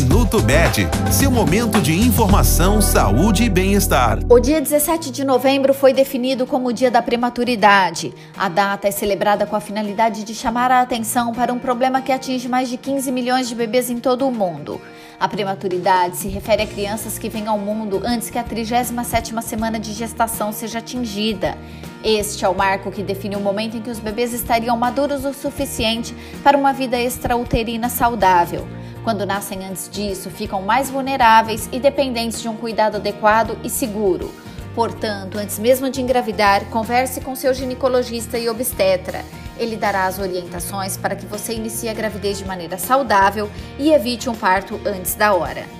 Minuto Med, seu momento de informação, saúde e bem-estar. O dia 17 de novembro foi definido como o Dia da Prematuridade. A data é celebrada com a finalidade de chamar a atenção para um problema que atinge mais de 15 milhões de bebês em todo o mundo. A prematuridade se refere a crianças que vêm ao mundo antes que a 37ª semana de gestação seja atingida. Este é o marco que define o momento em que os bebês estariam maduros o suficiente para uma vida extrauterina saudável. Quando nascem antes disso, ficam mais vulneráveis e dependentes de um cuidado adequado e seguro. Portanto, antes mesmo de engravidar, converse com seu ginecologista e obstetra. Ele dará as orientações para que você inicie a gravidez de maneira saudável e evite um parto antes da hora.